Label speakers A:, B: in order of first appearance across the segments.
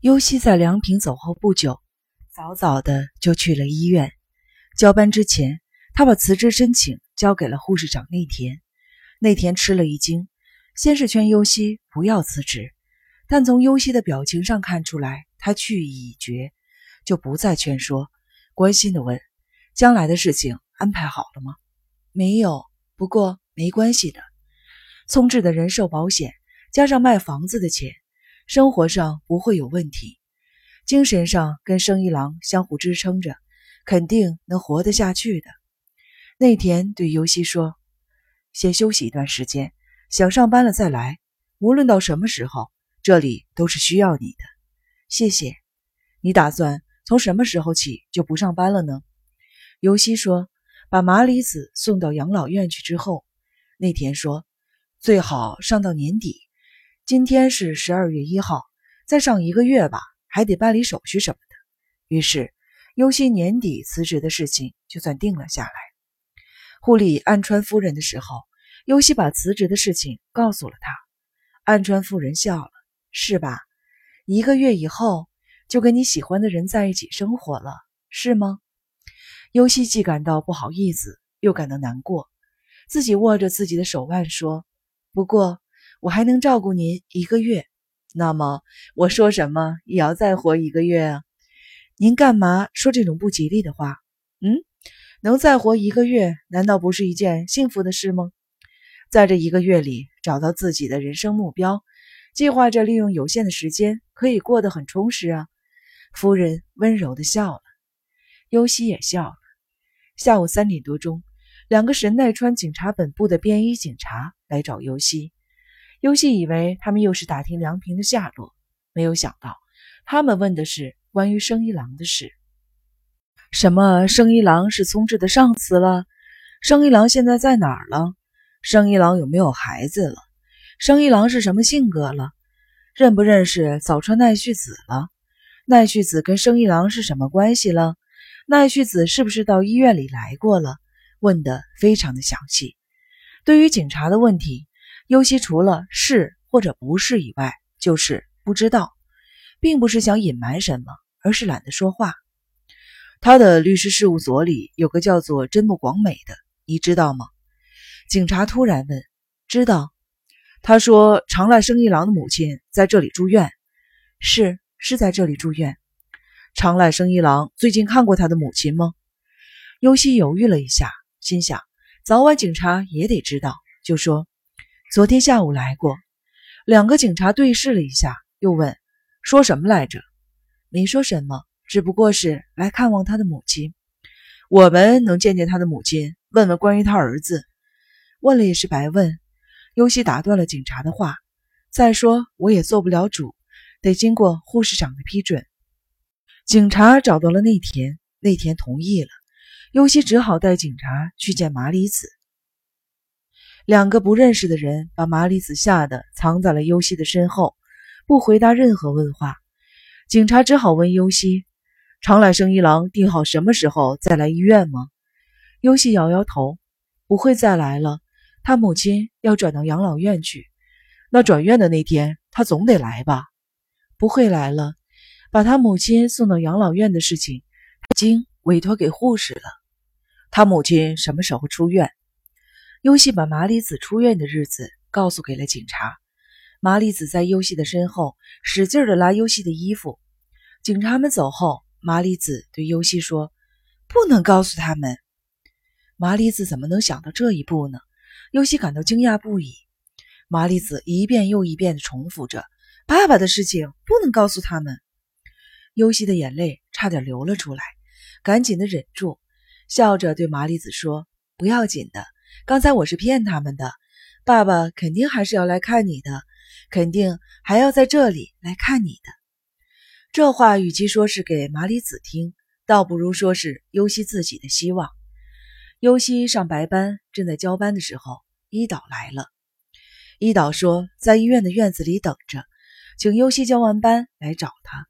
A: 优希在梁平走后不久，早早的就去了医院。交班之前，他把辞职申请交给了护士长内田。内田吃了一惊，先是劝优希不要辞职，但从优希的表情上看出来，他去意已决，就不再劝说，关心的问：“将来的事情安排好了吗？”“
B: 没有，不过没关系的。
A: 聪智的人寿保险加上卖房子的钱，生活上不会有问题，精神上跟生一郎相互支撑着，肯定能活得下去的。”内田对尤西说。先休息一段时间，想上班了再来。无论到什么时候，这里都是需要你的。
B: 谢谢。
A: 你打算从什么时候起就不上班了呢？尤西说：“把麻里子送到养老院去之后。”内田说：“最好上到年底。今天是十二月一号，再上一个月吧，还得办理手续什么的。”于是，优西年底辞职的事情就算定了下来。护理安川夫人的时候。优西把辞职的事情告诉了他，安川夫人笑了：“是吧？一个月以后就跟你喜欢的人在一起生活了，是吗？”优西既感到不好意思，又感到难过，自己握着自己的手腕说：“不过我还能照顾您一个月，那么我说什么也要再活一个月啊！您干嘛说这种不吉利的话？嗯，能再活一个月，难道不是一件幸福的事吗？”在这一个月里，找到自己的人生目标，计划着利用有限的时间，可以过得很充实啊。夫人温柔地笑了，尤西也笑了。下午三点多钟，两个神奈川警察本部的便衣警察来找尤西。尤西以为他们又是打听梁平的下落，没有想到他们问的是关于生一郎的事。什么？生一郎是聪智的上司了？生一郎现在在哪儿了？生一郎有没有孩子了？生一郎是什么性格了？认不认识早川奈绪子了？奈绪子跟生一郎是什么关系了？奈绪子是不是到医院里来过了？问得非常的详细。对于警察的问题，尤其除了是或者不是以外，就是不知道，并不是想隐瞒什么，而是懒得说话。他的律师事务所里有个叫做真木广美的，你知道吗？警察突然问：“知道？”他说：“长濑生一郎的母亲在这里住院，
B: 是是在这里住院。”
A: 长濑生一郎最近看过他的母亲吗？
B: 优希犹豫了一下，心想：早晚警察也得知道，就说：“昨天下午来过。”
A: 两个警察对视了一下，又问：“说什么来着？”
B: 没说什么，只不过是来看望他的母亲。
A: 我们能见见他的母亲，问问关于他儿子。
B: 问了也是白问，尤西打断了警察的话。再说我也做不了主，得经过护士长的批准。
A: 警察找到了内田，内田同意了。尤西只好带警察去见麻里子。两个不认识的人把麻里子吓得藏在了尤西的身后，不回答任何问话。警察只好问尤西：“长濑生一郎定好什么时候再来医院吗？”
B: 尤西摇摇头：“不会再来了。”他母亲要转到养老院去，
A: 那转院的那天他总得来吧？
B: 不会来了。把他母亲送到养老院的事情，已经委托给护士了。
A: 他母亲什么时候出院？
B: 优希把麻里子出院的日子告诉给了警察。麻里子在优希的身后使劲地拉优希的衣服。警察们走后，麻里子对优希说：“不能告诉他们。”
A: 麻里子怎么能想到这一步呢？优西感到惊讶不已，麻里子一遍又一遍地重复着：“爸爸的事情不能告诉他们。”优西的眼泪差点流了出来，赶紧的忍住，笑着对麻里子说：“不要紧的，刚才我是骗他们的。爸爸肯定还是要来看你的，肯定还要在这里来看你的。”这话与其说是给麻里子听，倒不如说是尤西自己的希望。尤西上白班，正在交班的时候，伊岛来了。伊岛说在医院的院子里等着，请尤西交完班来找他。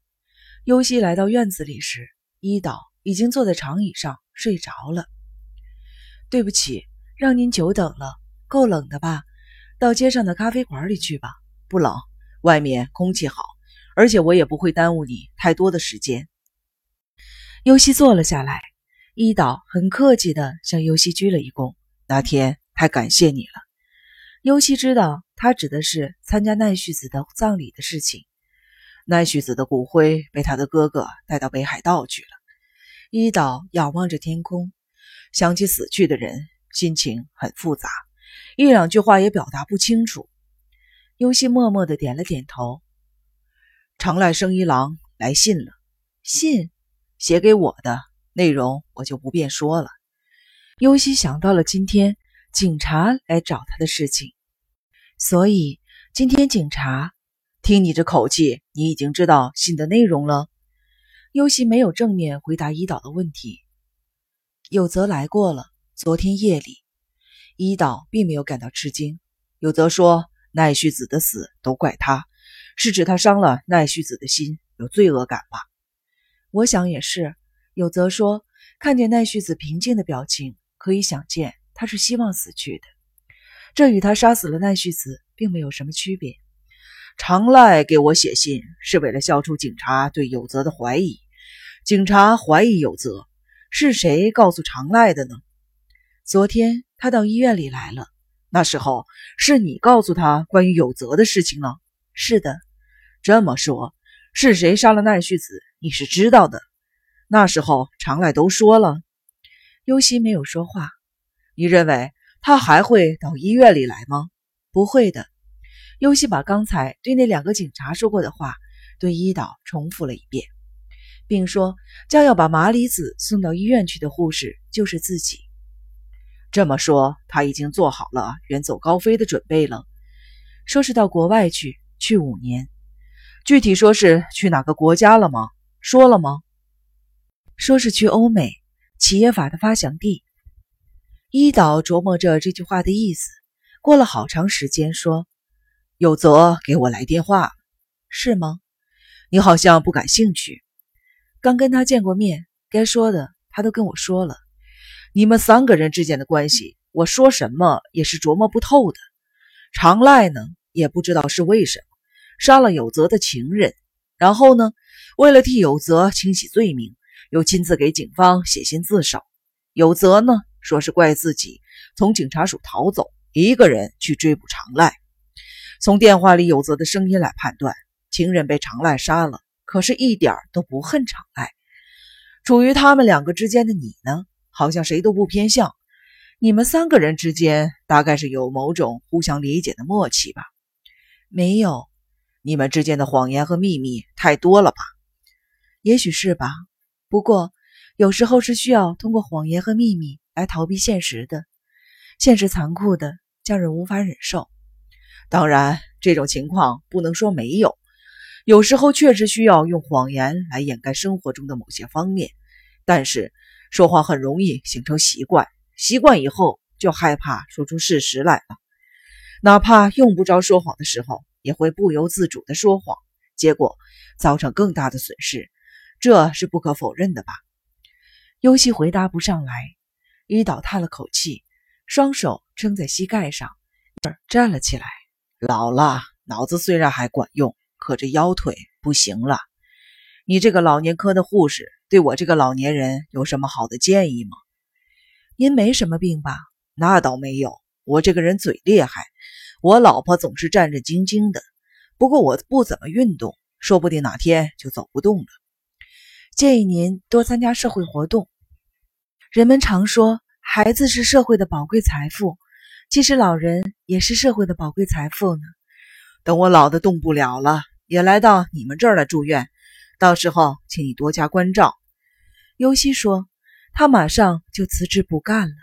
A: 尤西来到院子里时，伊岛已经坐在长椅上睡着了。
B: 对不起，让您久等了。够冷的吧？到街上的咖啡馆里去吧。
A: 不冷，外面空气好，而且我也不会耽误你太多的时间。
B: 尤西坐了下来，伊岛很客气地向尤西鞠了一躬。
A: 那天太感谢你了。
B: 尤西知道他指的是参加奈绪子的葬礼的事情。
A: 奈绪子的骨灰被他的哥哥带到北海道去了。伊岛仰望着天空，想起死去的人，心情很复杂，一两句话也表达不清楚。
B: 尤西默默地点了点头。
A: 长濑生一郎来信了，
B: 信
A: 写给我的内容我就不便说了。
B: 尤西想到了今天警察来找他的事情，所以今天警察
A: 听你这口气，你已经知道信的内容了。
B: 尤西没有正面回答伊岛的问题。
A: 有泽来过了，昨天夜里，伊岛并没有感到吃惊。有泽说奈绪子的死都怪他。是指他伤了奈绪子的心，有罪恶感吧？
B: 我想也是。有则说，看见奈绪子平静的表情，可以想见他是希望死去的。这与他杀死了奈绪子并没有什么区别。
A: 长赖给我写信是为了消除警察对有泽的怀疑。警察怀疑有泽，是谁告诉长赖的呢？
B: 昨天他到医院里来了，
A: 那时候是你告诉他关于有泽的事情了？
B: 是的。
A: 这么说，是谁杀了奈绪子？你是知道的。那时候常濑都说了。
B: 优希没有说话。
A: 你认为他还会到医院里来吗？
B: 不会的。优希把刚才对那两个警察说过的话对伊岛重复了一遍，并说将要把麻里子送到医院去的护士就是自己。
A: 这么说，他已经做好了远走高飞的准备了。
B: 说是到国外去，去五年。
A: 具体说是去哪个国家了吗？说了吗？
B: 说是去欧美企业法的发祥地。伊岛琢磨着这句话的意思，过了好长时间，说：“
A: 有泽给我来电话，
B: 是吗？
A: 你好像不感兴趣。
B: 刚跟他见过面，该说的他都跟我说了。
A: 你们三个人之间的关系，我说什么也是琢磨不透的。常赖呢，也不知道是为什么。”杀了有泽的情人，然后呢，为了替有泽清洗罪名，又亲自给警方写信自首。有泽呢，说是怪自己从警察署逃走，一个人去追捕常赖。从电话里有泽的声音来判断，情人被常赖杀了，可是一点都不恨常赖。处于他们两个之间的你呢，好像谁都不偏向。你们三个人之间大概是有某种互相理解的默契吧？
B: 没有。
A: 你们之间的谎言和秘密太多了吧？
B: 也许是吧。不过有时候是需要通过谎言和秘密来逃避现实的。现实残酷的，叫人无法忍受。
A: 当然，这种情况不能说没有，有时候确实需要用谎言来掩盖生活中的某些方面。但是说谎很容易形成习惯，习惯以后就害怕说出事实来了，哪怕用不着说谎的时候。也会不由自主的说谎，结果造成更大的损失，这是不可否认的吧？
B: 尤西回答不上来，伊岛叹了口气，双手撑在膝盖上，站了起来。
A: 老了，脑子虽然还管用，可这腰腿不行了。你这个老年科的护士，对我这个老年人有什么好的建议吗？
B: 您没什么病吧？
A: 那倒没有，我这个人嘴厉害。我老婆总是战战兢兢的，不过我不怎么运动，说不定哪天就走不动了。
B: 建议您多参加社会活动。人们常说孩子是社会的宝贵财富，其实老人也是社会的宝贵财富呢。
A: 等我老的动不了了，也来到你们这儿来住院，到时候请你多加关照。
B: 尤西说，他马上就辞职不干了。